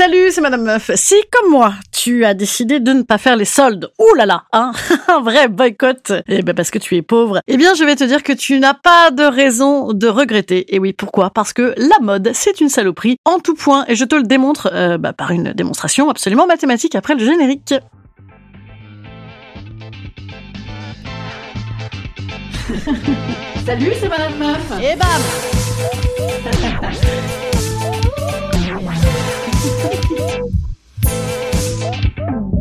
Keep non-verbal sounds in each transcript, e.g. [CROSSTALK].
Salut, c'est Madame Meuf. Si, comme moi, tu as décidé de ne pas faire les soldes, ouh là là, hein, [LAUGHS] un vrai boycott, eh ben parce que tu es pauvre, eh bien je vais te dire que tu n'as pas de raison de regretter. Et oui, pourquoi? Parce que la mode, c'est une saloperie en tout point, et je te le démontre euh, bah, par une démonstration absolument mathématique après le générique. [LAUGHS] Salut, c'est Madame Meuf. Et bam [LAUGHS]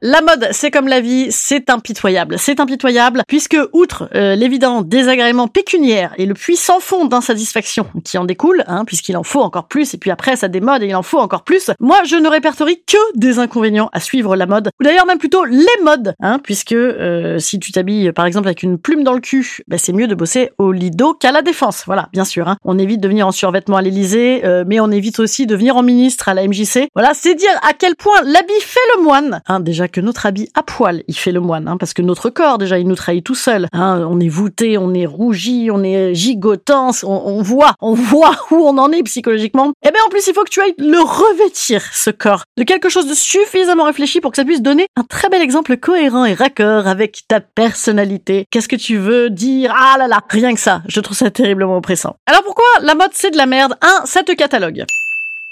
La mode, c'est comme la vie, c'est impitoyable. C'est impitoyable puisque, outre euh, l'évident désagrément pécuniaire et le puissant fond d'insatisfaction qui en découle, hein, puisqu'il en faut encore plus, et puis après ça démode et il en faut encore plus, moi je ne répertorie que des inconvénients à suivre la mode, ou d'ailleurs même plutôt les modes, hein, puisque euh, si tu t'habilles par exemple avec une plume dans le cul, bah, c'est mieux de bosser au Lido qu'à la Défense. Voilà, bien sûr. Hein. On évite de venir en survêtement à l'Elysée, euh, mais on évite aussi de venir en ministre à la MJC. Voilà, c'est dire à quel point l'habit fait le moine. Hein, déjà que notre habit à poil, il fait le moine, hein, parce que notre corps, déjà, il nous trahit tout seul. Hein, on est voûté, on est rougi, on est gigotant, on, on, voit, on voit [LAUGHS] où on en est psychologiquement. Et bien en plus, il faut que tu ailles le revêtir, ce corps, de quelque chose de suffisamment réfléchi pour que ça puisse donner un très bel exemple cohérent et raccord avec ta personnalité. Qu'est-ce que tu veux dire? Ah là là, rien que ça, je trouve ça terriblement oppressant. Alors pourquoi la mode c'est de la merde? Un, ça te catalogue.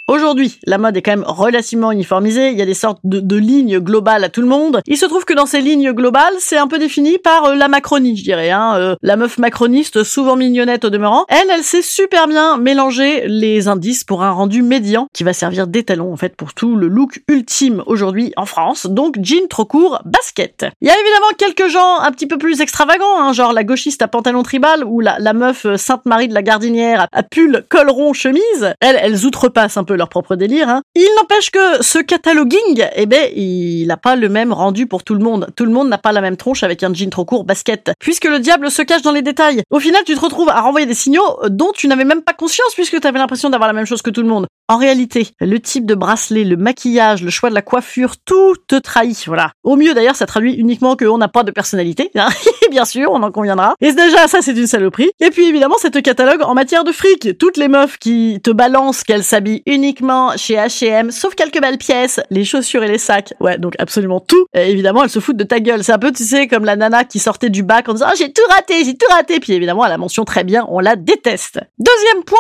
Aujourd'hui, la mode est quand même relativement uniformisée, il y a des sortes de, de, lignes globales à tout le monde. Il se trouve que dans ces lignes globales, c'est un peu défini par euh, la Macronie, je dirais. Hein. Euh, la meuf macroniste, souvent mignonnette au demeurant, elle, elle sait super bien mélanger les indices pour un rendu médian qui va servir d'étalon en fait pour tout le look ultime aujourd'hui en France. Donc jean trop court, basket. Il y a évidemment quelques gens un petit peu plus extravagants, hein, genre la gauchiste à pantalon tribal ou la, la meuf euh, Sainte-Marie de la Gardinière à pull col rond chemise. Elle, elles outrepassent un peu leur propre délire. Hein. Il n'empêche que ce cataloguing, eh ben, il n'a pas le même rendu pour tout le monde. Tout le monde n'a pas la même tronche avec un jean trop court, basket. Puisque le diable se cache dans les détails. Au final, tu te retrouves à renvoyer des signaux dont tu n'avais même pas conscience puisque tu avais l'impression d'avoir la même chose que tout le monde. En réalité, le type de bracelet, le maquillage, le choix de la coiffure, tout te trahit. Voilà. Au mieux d'ailleurs, ça traduit uniquement qu'on n'a pas de personnalité. [LAUGHS] Hein. Bien sûr, on en conviendra. Et déjà, ça c'est une saloperie. Et puis évidemment, c'est te catalogue en matière de fric. Toutes les meufs qui te balancent qu'elles s'habillent uniquement chez H&M, sauf quelques belles pièces, les chaussures et les sacs. Ouais, donc absolument tout. Et évidemment, elles se foutent de ta gueule. C'est un peu, tu sais, comme la nana qui sortait du bac en disant oh, j'ai tout raté, j'ai tout raté. Puis évidemment, à la mention très bien, on la déteste. Deuxième point,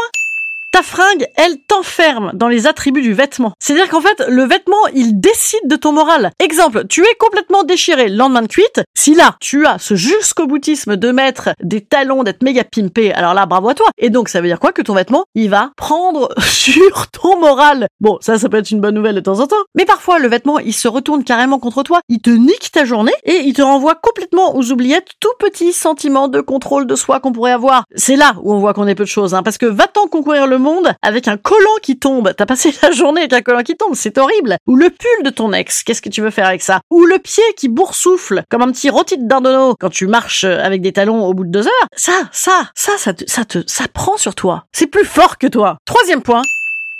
ta fringue, elle t'enferme dans les attributs du vêtement. C'est-à-dire qu'en fait, le vêtement, il décide de ton moral. Exemple, tu es complètement déchiré le lendemain de cuite. Si là, tu as ce jusqu'au boutisme de mettre des talons, d'être méga pimpé, alors là, bravo à toi. Et donc, ça veut dire quoi Que ton vêtement, il va prendre [LAUGHS] sur ton moral? Bon, ça, ça peut être une bonne nouvelle de temps en temps. Mais parfois, le vêtement, il se retourne carrément contre toi. Il te nique ta journée et il te renvoie complètement aux oubliettes tout petit sentiment de contrôle de soi qu'on pourrait avoir. C'est là où on voit qu'on est peu de choses, hein, parce que va-t-on concourir le monde avec un collant qui tombe. T'as passé la journée avec un collant qui tombe, c'est horrible. Ou le pull de ton ex, qu'est-ce que tu veux faire avec ça? Ou le pied qui boursoufle, comme un petit rôti de dindonneau quand tu marches avec des talons au bout de deux heures. Ça, ça, ça, ça te, ça te, ça prend sur toi. C'est plus fort que toi. Troisième point,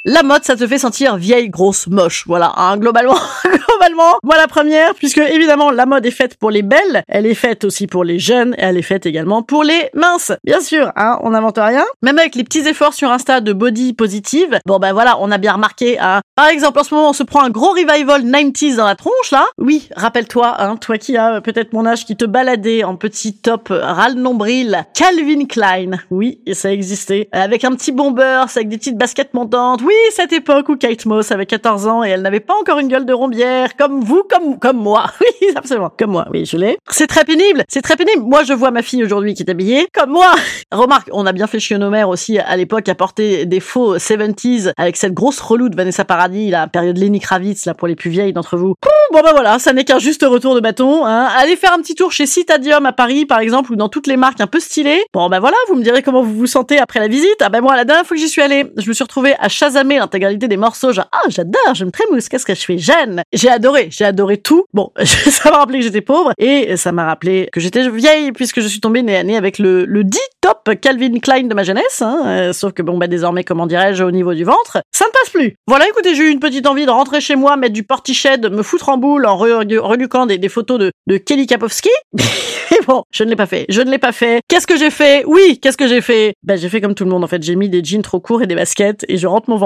La mode, ça te fait sentir vieille, grosse, moche. Voilà, hein, globalement, [LAUGHS] globalement, moi la première, puisque évidemment la mode est faite pour les belles, elle est faite aussi pour les jeunes, et elle est faite également pour les minces. Bien sûr, hein, on n'invente rien. Même avec les petits efforts sur Insta de body positive, bon ben voilà, on a bien remarqué. Hein. Par exemple, en ce moment, on se prend un gros revival 90s dans la tronche là. Oui, rappelle-toi, hein, toi qui as peut-être mon âge, qui te baladait en petit top ras nombril, Calvin Klein. Oui, ça existait. Avec un petit bomber, avec des petites baskets montantes. Oui, cette époque où Kate Moss avait 14 ans et elle n'avait pas encore une gueule de rombière, comme vous, comme, comme moi. [LAUGHS] Oui, absolument. Comme moi. Oui, je l'ai. C'est très pénible. C'est très pénible. Moi, je vois ma fille aujourd'hui qui est habillée comme moi. [LAUGHS] Remarque, on a bien fait chier nos mères aussi à l'époque à porter des faux 70s avec cette grosse relou de Vanessa Paradis, la période Lenny Kravitz, là, pour les plus vieilles d'entre vous. Bon, bah voilà, ça n'est qu'un juste retour de bâton, hein. Allez faire un petit tour chez Citadium à Paris, par exemple, ou dans toutes les marques un peu stylées. Bon, bah voilà, vous me direz comment vous vous sentez après la visite. Ah ben moi, la dernière fois que j'y suis allée, je me suis retrouvée à chasamer l'intégralité des morceaux. Genre, ah, j'adore, je me trémousse, qu'est-ce que je fais jeune. J'ai adoré, j'ai adoré tout. Bon, ça m'a rappelé que j'étais pauvre et ça m'a rappelé que j'étais vieille puisque je suis tombée nez à nez avec le, le dit top Calvin Klein de ma jeunesse. Hein. Euh, sauf que bon, bah désormais, comment dirais-je, au niveau du ventre, ça ne passe plus. Voilà, écoutez, j'ai eu une petite envie de rentrer chez moi, mettre du portiched, me foutre en boule en reluquant des, photos de, de Kelly Kapowski. [LAUGHS] Mais bon, je ne l'ai pas fait. Je ne l'ai pas fait. Qu'est-ce que j'ai fait? Oui, qu'est-ce que j'ai fait? Ben, j'ai fait comme tout le monde en fait. J'ai mis des jeans trop courts et des baskets et je rentre mon.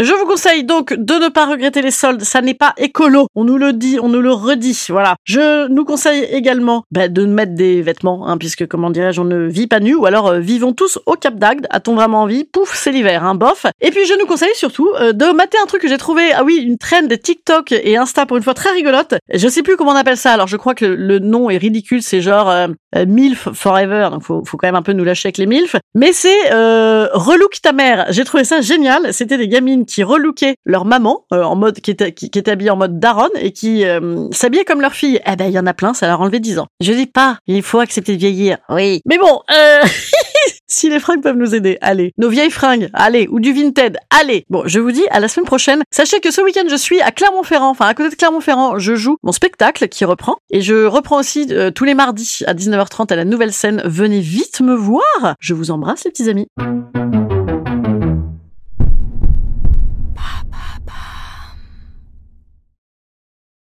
je vous conseille donc de ne pas regretter les soldes, ça n'est pas écolo. On nous le dit, on nous le redit, voilà. Je nous conseille également bah, de mettre des vêtements, hein, puisque comment dirais-je, on ne vit pas nu, ou alors euh, vivons tous au Cap d'Agde. A-t-on vraiment envie? Pouf, c'est l'hiver, hein, bof. Et puis je nous conseille surtout euh, de mater un truc que j'ai trouvé, ah oui, une trend de TikTok et Insta pour une fois très rigolote. Je sais plus comment on appelle ça, alors je crois que le, nom est ridicule, c'est genre euh, MILF Forever, donc faut, faut quand même un peu nous lâcher avec les MILF. Mais c'est euh, Relook ta mère. J'ai trouvé ça génial. C'était des gamines qui relookaient leur maman euh, en mode qui était qui, était habillée en mode daronne et qui euh, s'habillaient comme leur fille. Eh ben il y en a plein, ça leur a enlevé 10 ans. Je dis pas, il faut accepter de vieillir. Oui. Mais bon, euh... [LAUGHS] si les fringues peuvent nous aider, allez. Nos vieilles fringues, allez. Ou du Vinted, allez. Bon, je vous dis à la semaine prochaine. Sachez que ce week-end, je suis à Clermont-Ferrand, enfin à côté de Clermont-Ferrand. Je joue mon spectacle qui reprend. Et je reprends aussi euh, tous les mardis à 19h30 à la nouvelle scène. Venez vite me voir. Je vous embrasse les petits amis.